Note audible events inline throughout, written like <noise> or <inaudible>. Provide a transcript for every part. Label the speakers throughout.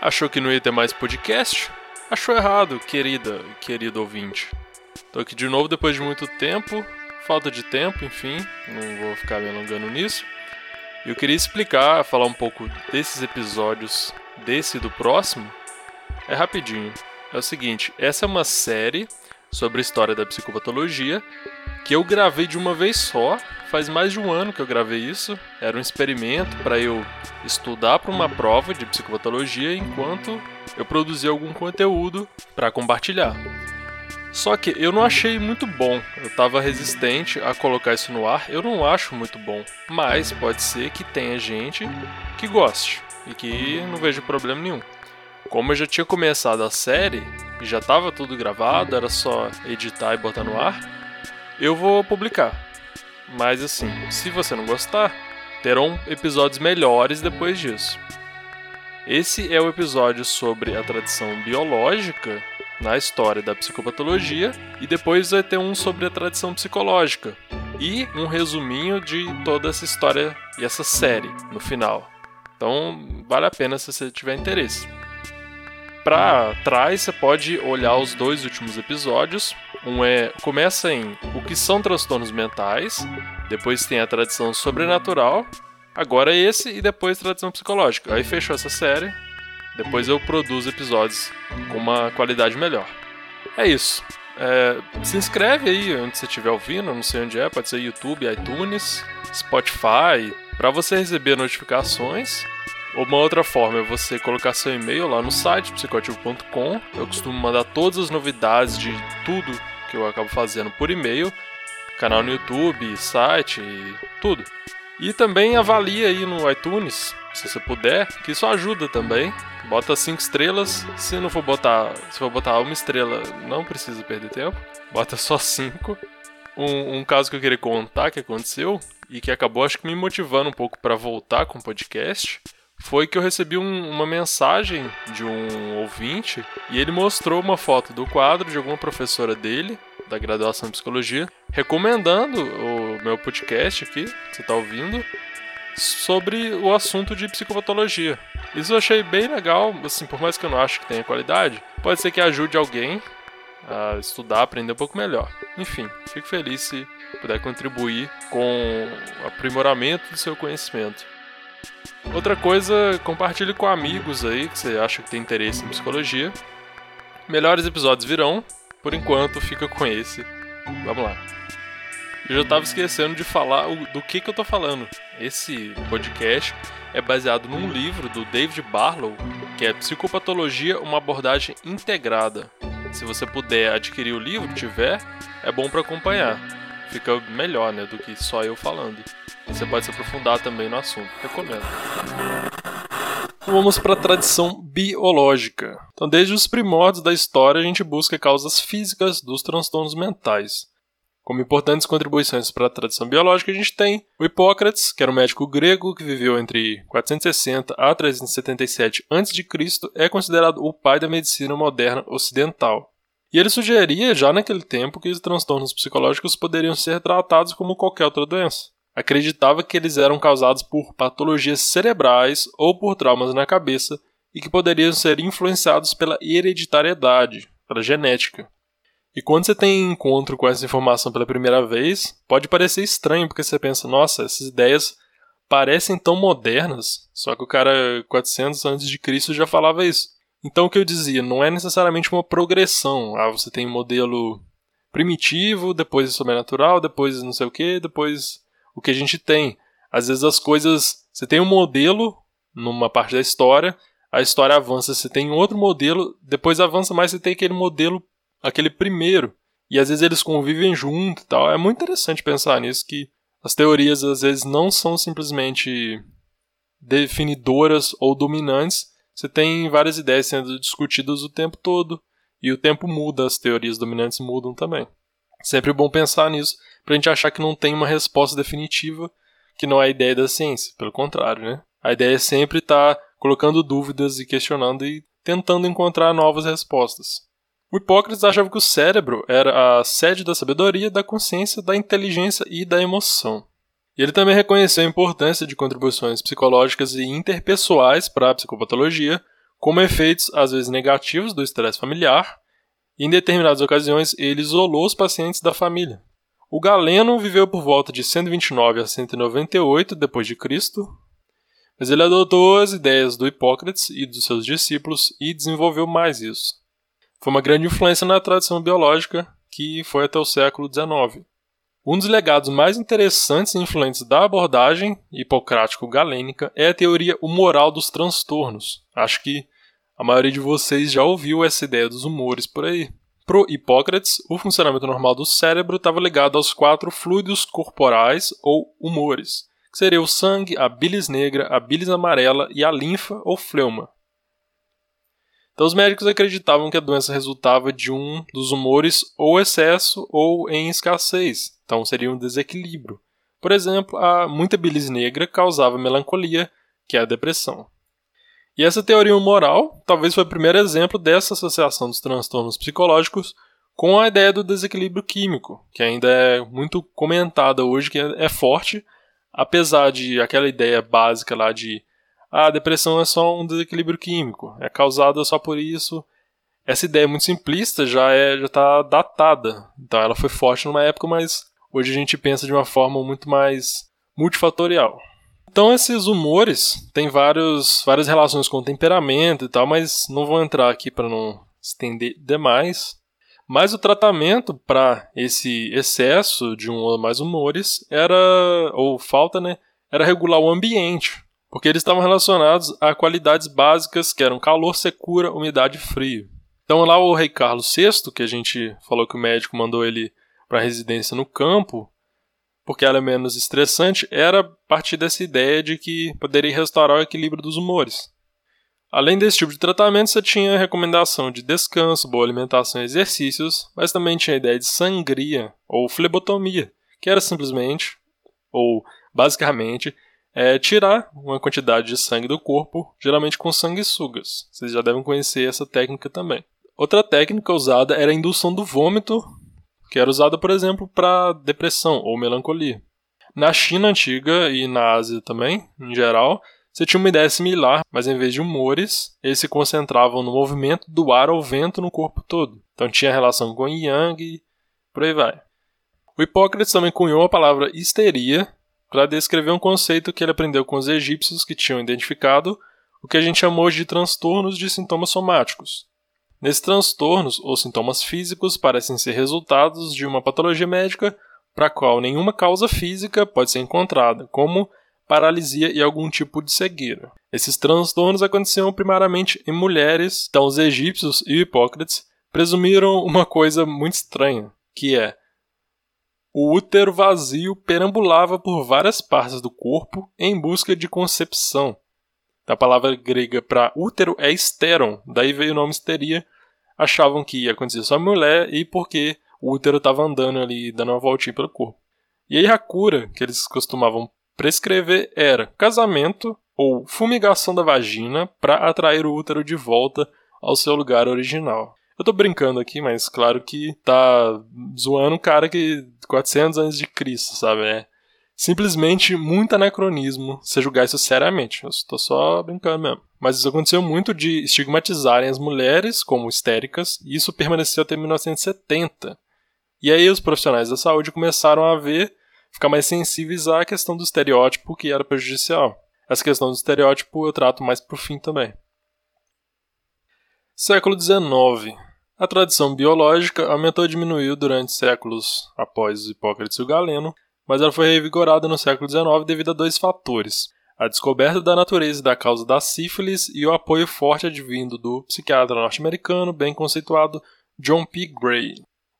Speaker 1: Achou que não ia ter mais podcast? Achou errado, querida querido ouvinte. Tô aqui de novo depois de muito tempo, falta de tempo, enfim, não vou ficar me alongando nisso. Eu queria explicar, falar um pouco desses episódios, desse e do próximo. É rapidinho. É o seguinte, essa é uma série sobre a história da psicopatologia que eu gravei de uma vez só. Faz mais de um ano que eu gravei isso. Era um experimento para eu estudar para uma prova de psicopatologia enquanto eu produzia algum conteúdo para compartilhar. Só que eu não achei muito bom. Eu estava resistente a colocar isso no ar. Eu não acho muito bom, mas pode ser que tenha gente que goste e que não veja problema nenhum. Como eu já tinha começado a série e já estava tudo gravado, era só editar e botar no ar, eu vou publicar. Mas assim, se você não gostar, terão episódios melhores depois disso. Esse é o episódio sobre a tradição biológica na história da psicopatologia e depois vai ter um sobre a tradição psicológica e um resuminho de toda essa história e essa série no final. Então, vale a pena se você tiver interesse. Para trás, você pode olhar os dois últimos episódios. Um é começa em o que são transtornos mentais, depois tem a tradição sobrenatural, agora é esse e depois tradição psicológica. Aí fechou essa série. Depois eu produzo episódios com uma qualidade melhor. É isso. É, se inscreve aí onde você estiver ouvindo, não sei onde é, pode ser YouTube, iTunes, Spotify, para você receber notificações. Uma outra forma é você colocar seu e-mail lá no site psicoativo.com. Eu costumo mandar todas as novidades de tudo que eu acabo fazendo por e-mail, canal no YouTube, site, tudo. E também avalie aí no iTunes, se você puder, que isso ajuda também. Bota cinco estrelas. Se não for botar, se for botar uma estrela, não precisa perder tempo. Bota só cinco. Um, um caso que eu queria contar que aconteceu e que acabou acho que me motivando um pouco para voltar com o podcast foi que eu recebi um, uma mensagem de um ouvinte e ele mostrou uma foto do quadro de alguma professora dele da graduação em psicologia recomendando o meu podcast aqui que você está ouvindo sobre o assunto de psicopatologia. Isso eu achei bem legal, assim, por mais que eu não ache que tenha qualidade, pode ser que ajude alguém a estudar, aprender um pouco melhor. Enfim, fico feliz se puder contribuir com o aprimoramento do seu conhecimento. Outra coisa, compartilhe com amigos aí que você acha que tem interesse em psicologia. Melhores episódios virão, por enquanto fica com esse. Vamos lá. Eu já estava esquecendo de falar do que, que eu tô falando. Esse podcast é baseado num livro do David Barlow, que é Psicopatologia, uma abordagem integrada. Se você puder adquirir o livro, tiver, é bom para acompanhar. Fica melhor, né, do que só eu falando. E você pode se aprofundar também no assunto. Recomendo. Vamos para a tradição biológica. Então, desde os primórdios da história, a gente busca causas físicas dos transtornos mentais. Como importantes contribuições para a tradição biológica, a gente tem o Hipócrates, que era um médico grego que viveu entre 460 a 377 a.C., é considerado o pai da medicina moderna ocidental. E ele sugeria, já naquele tempo, que os transtornos psicológicos poderiam ser tratados como qualquer outra doença acreditava que eles eram causados por patologias cerebrais ou por traumas na cabeça e que poderiam ser influenciados pela hereditariedade, pela genética. E quando você tem encontro com essa informação pela primeira vez, pode parecer estranho, porque você pensa, nossa, essas ideias parecem tão modernas, só que o cara 400 antes de Cristo já falava isso. Então o que eu dizia, não é necessariamente uma progressão. Ah, você tem um modelo primitivo, depois sobrenatural, depois não sei o que, depois o que a gente tem. Às vezes as coisas. Você tem um modelo numa parte da história, a história avança, você tem outro modelo, depois avança mais, você tem aquele modelo, aquele primeiro. E às vezes eles convivem junto e tal. É muito interessante pensar nisso, que as teorias às vezes não são simplesmente definidoras ou dominantes. Você tem várias ideias sendo discutidas o tempo todo. E o tempo muda, as teorias dominantes mudam também. Sempre bom pensar nisso, para a gente achar que não tem uma resposta definitiva, que não é a ideia da ciência. Pelo contrário, né? A ideia é sempre estar tá colocando dúvidas e questionando e tentando encontrar novas respostas. O Hipócrates achava que o cérebro era a sede da sabedoria, da consciência, da inteligência e da emoção. E ele também reconheceu a importância de contribuições psicológicas e interpessoais para a psicopatologia, como efeitos às vezes negativos do estresse familiar, e em determinadas ocasiões ele isolou os pacientes da família. O Galeno viveu por volta de 129 a 198 d.C., mas ele adotou as ideias do Hipócrates e dos seus discípulos e desenvolveu mais isso. Foi uma grande influência na tradição biológica que foi até o século XIX. Um dos legados mais interessantes e influentes da abordagem hipocrático-galênica é a teoria humoral dos transtornos. Acho que a maioria de vocês já ouviu essa ideia dos humores por aí. Pro Hipócrates, o funcionamento normal do cérebro estava ligado aos quatro fluidos corporais ou humores, que seriam o sangue, a bilis negra, a bilis amarela e a linfa ou fleuma. Então, os médicos acreditavam que a doença resultava de um dos humores ou excesso ou em escassez, então seria um desequilíbrio. Por exemplo, a muita bilis negra causava melancolia, que é a depressão. E essa teoria moral talvez foi o primeiro exemplo dessa associação dos transtornos psicológicos com a ideia do desequilíbrio químico, que ainda é muito comentada hoje, que é forte, apesar de aquela ideia básica lá de ah, a depressão é só um desequilíbrio químico, é causada só por isso. Essa ideia muito simplista já é já está datada. Então ela foi forte numa época, mas hoje a gente pensa de uma forma muito mais multifatorial. Então esses humores têm vários, várias relações com temperamento e tal, mas não vou entrar aqui para não estender demais. Mas o tratamento para esse excesso de um ou mais humores era, ou falta, né, era regular o ambiente, porque eles estavam relacionados a qualidades básicas que eram calor, secura, umidade e frio. Então lá o rei Carlos VI, que a gente falou que o médico mandou ele para residência no campo, porque ela é menos estressante, era partir dessa ideia de que poderia restaurar o equilíbrio dos humores. Além desse tipo de tratamento, você tinha recomendação de descanso, boa alimentação e exercícios, mas também tinha a ideia de sangria ou flebotomia, que era simplesmente, ou basicamente, é tirar uma quantidade de sangue do corpo, geralmente com sanguessugas. Vocês já devem conhecer essa técnica também. Outra técnica usada era a indução do vômito que era usada, por exemplo, para depressão ou melancolia. Na China antiga e na Ásia também, em geral, você tinha uma ideia similar, mas em vez de humores, eles se concentravam no movimento do ar ou vento no corpo todo. Então tinha relação com Yang e por aí vai. O Hipócrates também cunhou a palavra histeria para descrever um conceito que ele aprendeu com os egípcios que tinham identificado o que a gente chamou de transtornos de sintomas somáticos, Nesses transtornos, os sintomas físicos parecem ser resultados de uma patologia médica para a qual nenhuma causa física pode ser encontrada, como paralisia e algum tipo de cegueira. Esses transtornos aconteciam primariamente em mulheres, então os egípcios e Hipócrates presumiram uma coisa muito estranha, que é o útero vazio perambulava por várias partes do corpo em busca de concepção. A palavra grega para útero é esteron, daí veio o nome histeria. Achavam que ia acontecer só mulher e porque o útero estava andando ali, dando uma voltinha pelo corpo. E aí a cura que eles costumavam prescrever era casamento ou fumigação da vagina para atrair o útero de volta ao seu lugar original. Eu tô brincando aqui, mas claro que tá zoando um cara que 400 anos de Cristo, sabe? É, simplesmente muito anacronismo se julgar isso seriamente. Eu estou só brincando mesmo. Mas isso aconteceu muito de estigmatizarem as mulheres como histéricas, e isso permaneceu até 1970. E aí os profissionais da saúde começaram a ver, ficar mais sensíveis à questão do estereótipo que era prejudicial. Essa questão do estereótipo eu trato mais pro fim também. Século XIX. A tradição biológica aumentou e diminuiu durante séculos após Hipócrates e o Galeno, mas ela foi revigorada no século XIX devido a dois fatores: a descoberta da natureza e da causa da sífilis e o apoio forte advindo do psiquiatra norte-americano bem conceituado John P. Gray.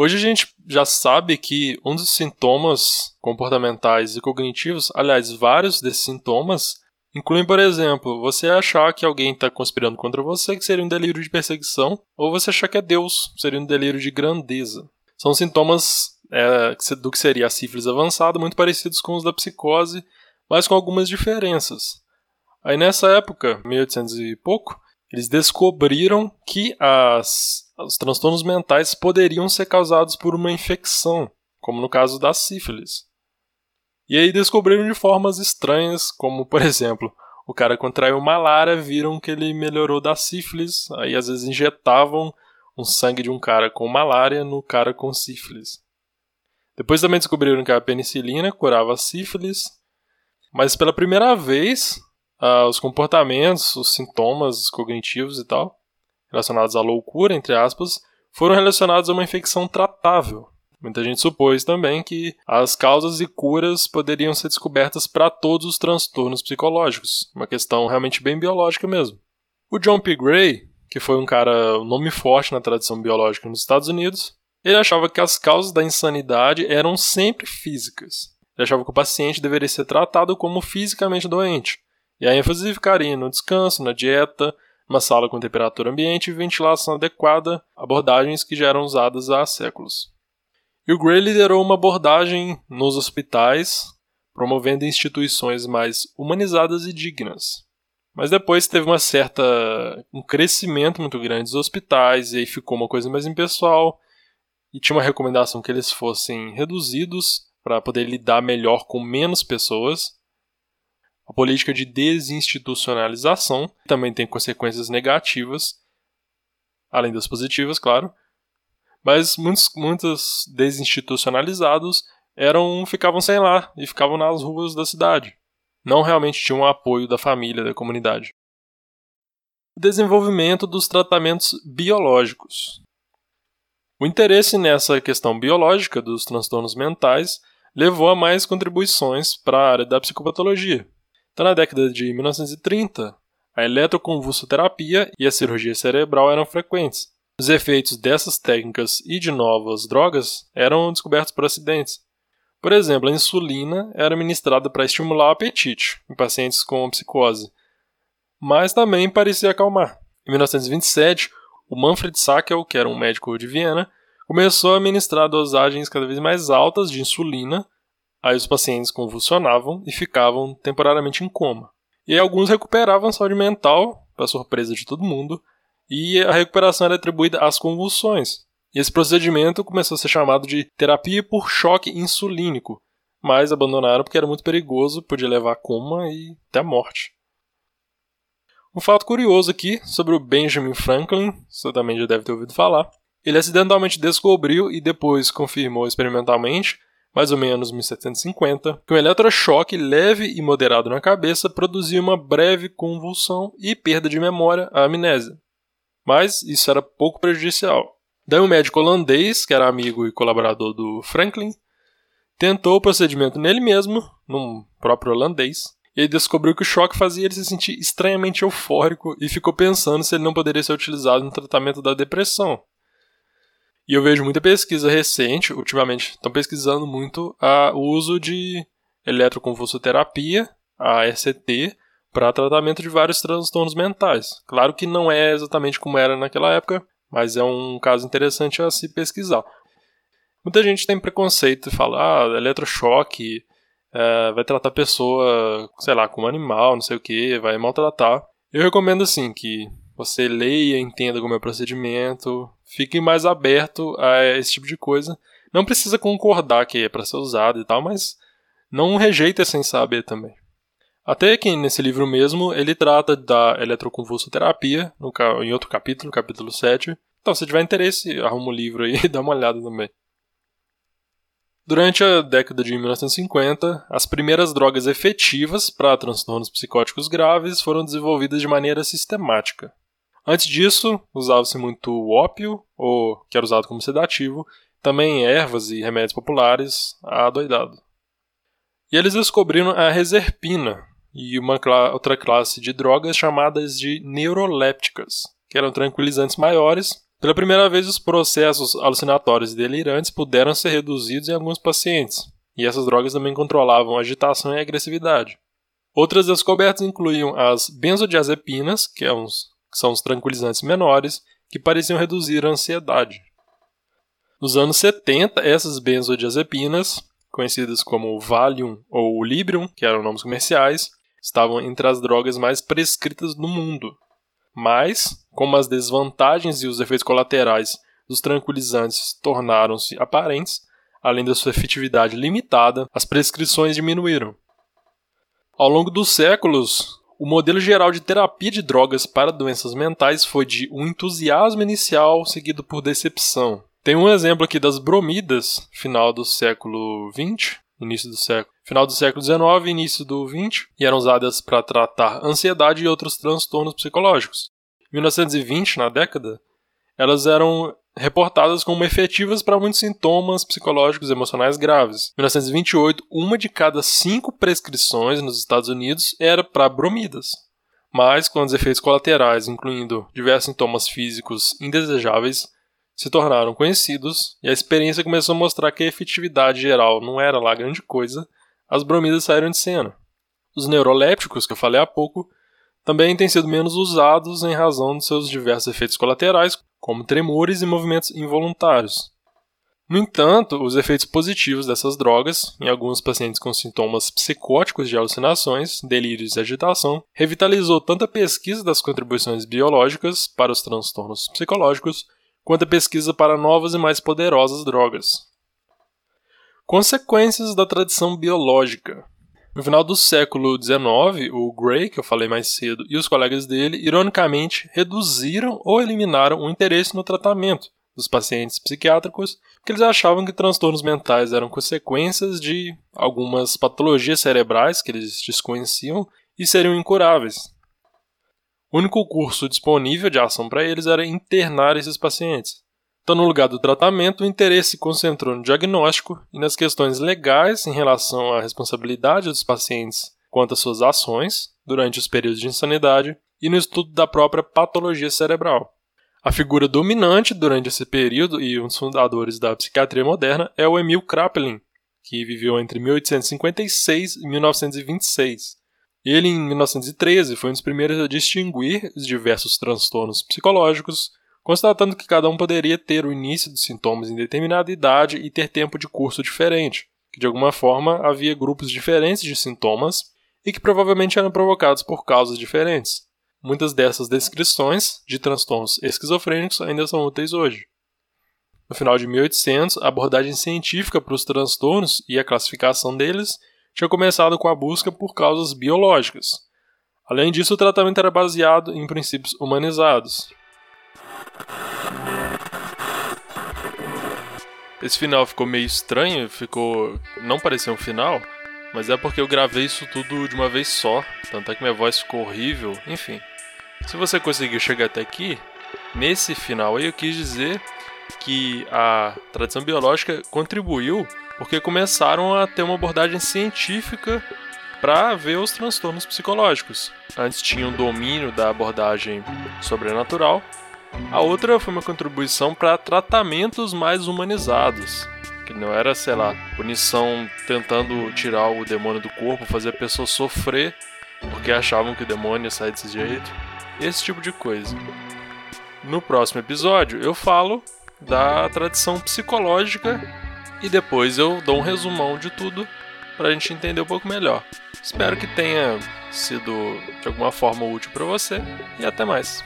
Speaker 1: Hoje a gente já sabe que um dos sintomas comportamentais e cognitivos, aliás, vários desses sintomas, incluem, por exemplo, você achar que alguém está conspirando contra você, que seria um delírio de perseguição, ou você achar que é Deus, seria um delírio de grandeza. São sintomas é, do que seria a sífilis avançada, muito parecidos com os da psicose, mas com algumas diferenças. Aí nessa época, 1800 e pouco, eles descobriram que as, os transtornos mentais poderiam ser causados por uma infecção, como no caso da sífilis. E aí descobriram de formas estranhas, como por exemplo, o cara contraiu malária, viram que ele melhorou da sífilis, aí às vezes injetavam um sangue de um cara com malária no cara com sífilis. Depois também descobriram que a penicilina curava a sífilis, mas pela primeira vez, uh, os comportamentos, os sintomas cognitivos e tal, relacionados à loucura, entre aspas, foram relacionados a uma infecção tratável. Muita gente supôs também que as causas e curas poderiam ser descobertas para todos os transtornos psicológicos, uma questão realmente bem biológica mesmo. O John P. Gray, que foi um cara, um nome forte na tradição biológica nos Estados Unidos, ele achava que as causas da insanidade eram sempre físicas. Ele achava que o paciente deveria ser tratado como fisicamente doente, e a ênfase ficaria no descanso, na dieta, uma sala com temperatura ambiente e ventilação adequada, abordagens que já eram usadas há séculos. E o Gray liderou uma abordagem nos hospitais, promovendo instituições mais humanizadas e dignas. Mas depois teve uma certa um crescimento muito grande dos hospitais e aí ficou uma coisa mais impessoal e tinha uma recomendação que eles fossem reduzidos para poder lidar melhor com menos pessoas. A política de desinstitucionalização também tem consequências negativas, além das positivas, claro, mas muitos, muitos desinstitucionalizados eram ficavam sem lá e ficavam nas ruas da cidade. Não realmente tinham apoio da família, da comunidade. O desenvolvimento dos tratamentos biológicos. O interesse nessa questão biológica dos transtornos mentais levou a mais contribuições para a área da psicopatologia. Então, na década de 1930, a eletroconvulsoterapia e a cirurgia cerebral eram frequentes. Os efeitos dessas técnicas e de novas drogas eram descobertos por acidentes. Por exemplo, a insulina era ministrada para estimular o apetite em pacientes com psicose, mas também parecia acalmar. Em 1927, o Manfred Sackel, que era um médico de Viena, começou a ministrar dosagens cada vez mais altas de insulina, aí os pacientes convulsionavam e ficavam temporariamente em coma. E alguns recuperavam a saúde mental, para surpresa de todo mundo, e a recuperação era atribuída às convulsões. E esse procedimento começou a ser chamado de terapia por choque insulínico, mas abandonaram porque era muito perigoso, podia levar a coma e até a morte. Um fato curioso aqui sobre o Benjamin Franklin, você também já deve ter ouvido falar. Ele acidentalmente descobriu e depois confirmou experimentalmente, mais ou menos 1750, que um eletrochoque leve e moderado na cabeça produzia uma breve convulsão e perda de memória, a amnésia mas isso era pouco prejudicial. Daí um médico holandês, que era amigo e colaborador do Franklin, tentou o procedimento nele mesmo, num próprio holandês, ele descobriu que o choque fazia ele se sentir estranhamente eufórico e ficou pensando se ele não poderia ser utilizado no tratamento da depressão. E eu vejo muita pesquisa recente, ultimamente, estão pesquisando muito a, o uso de eletroconvulsoterapia, a ECT, para tratamento de vários transtornos mentais. Claro que não é exatamente como era naquela época, mas é um caso interessante a se pesquisar. Muita gente tem preconceito e fala, ah, eletrochoque é, vai tratar a pessoa, sei lá, como animal, não sei o que, vai maltratar. Eu recomendo assim que você leia, entenda como é o procedimento, fique mais aberto a esse tipo de coisa. Não precisa concordar que é para ser usado e tal, mas não rejeita sem saber também. Até que nesse livro mesmo ele trata da eletroconvulsoterapia, no, em outro capítulo, capítulo 7. Então, se tiver interesse, arruma o livro aí <laughs> e dá uma olhada também. Durante a década de 1950, as primeiras drogas efetivas para transtornos psicóticos graves foram desenvolvidas de maneira sistemática. Antes disso, usava-se muito o ópio, ou que era usado como sedativo, também ervas e remédios populares, adoidado. E eles descobriram a reserpina, e uma outra classe de drogas chamadas de neurolépticas, que eram tranquilizantes maiores. Pela primeira vez, os processos alucinatórios e delirantes puderam ser reduzidos em alguns pacientes, e essas drogas também controlavam agitação e agressividade. Outras descobertas incluíam as benzodiazepinas, que, é uns, que são os tranquilizantes menores, que pareciam reduzir a ansiedade. Nos anos 70, essas benzodiazepinas, conhecidas como Valium ou Librium, que eram nomes comerciais, estavam entre as drogas mais prescritas no mundo. Mas, como as desvantagens e os efeitos colaterais dos tranquilizantes tornaram-se aparentes, além da sua efetividade limitada, as prescrições diminuíram. Ao longo dos séculos, O modelo geral de terapia de drogas para doenças mentais foi de um entusiasmo inicial seguido por decepção. Tem um exemplo aqui das bromidas, final do século XX, início do século, final do século XIX início do XX, e eram usadas para tratar ansiedade e outros transtornos psicológicos. Em 1920, na década, elas eram reportadas como efetivas para muitos sintomas psicológicos e emocionais graves. Em 1928, uma de cada cinco prescrições nos Estados Unidos era para bromidas. Mas, quando os efeitos colaterais, incluindo diversos sintomas físicos indesejáveis, se tornaram conhecidos e a experiência começou a mostrar que a efetividade geral não era lá grande coisa, as bromidas saíram de cena. Os neurolépticos, que eu falei há pouco, também têm sido menos usados em razão de seus diversos efeitos colaterais, como tremores e movimentos involuntários. No entanto, os efeitos positivos dessas drogas, em alguns pacientes com sintomas psicóticos de alucinações, delírios e agitação, revitalizou tanto a pesquisa das contribuições biológicas para os transtornos psicológicos, quanto a pesquisa para novas e mais poderosas drogas. Consequências da tradição biológica. No final do século XIX, o Gray, que eu falei mais cedo, e os colegas dele, ironicamente, reduziram ou eliminaram o interesse no tratamento dos pacientes psiquiátricos, porque eles achavam que transtornos mentais eram consequências de algumas patologias cerebrais que eles desconheciam e seriam incuráveis. O único curso disponível de ação para eles era internar esses pacientes. Então, no lugar do tratamento, o interesse se concentrou no diagnóstico e nas questões legais em relação à responsabilidade dos pacientes quanto às suas ações durante os períodos de insanidade e no estudo da própria patologia cerebral. A figura dominante durante esse período e um dos fundadores da psiquiatria moderna é o Emil Kraepelin, que viveu entre 1856 e 1926. Ele, em 1913, foi um dos primeiros a distinguir os diversos transtornos psicológicos, constatando que cada um poderia ter o início dos sintomas em determinada idade e ter tempo de curso diferente, que de alguma forma havia grupos diferentes de sintomas e que provavelmente eram provocados por causas diferentes. Muitas dessas descrições de transtornos esquizofrênicos ainda são úteis hoje. No final de 1800, a abordagem científica para os transtornos e a classificação deles tinha começado com a busca por causas biológicas. Além disso, o tratamento era baseado em princípios humanizados, esse final ficou meio estranho, ficou. não parecia um final, mas é porque eu gravei isso tudo de uma vez só, tanto é que minha voz ficou horrível, enfim. Se você conseguiu chegar até aqui, nesse final aí eu quis dizer que a tradição biológica contribuiu porque começaram a ter uma abordagem científica para ver os transtornos psicológicos. Antes tinha um domínio da abordagem sobrenatural a outra foi uma contribuição para tratamentos mais humanizados, que não era, sei lá, punição tentando tirar o demônio do corpo, fazer a pessoa sofrer porque achavam que o demônio ia sair desse jeito. Esse tipo de coisa. No próximo episódio eu falo da tradição psicológica e depois eu dou um resumão de tudo para a gente entender um pouco melhor. Espero que tenha sido de alguma forma útil para você e até mais.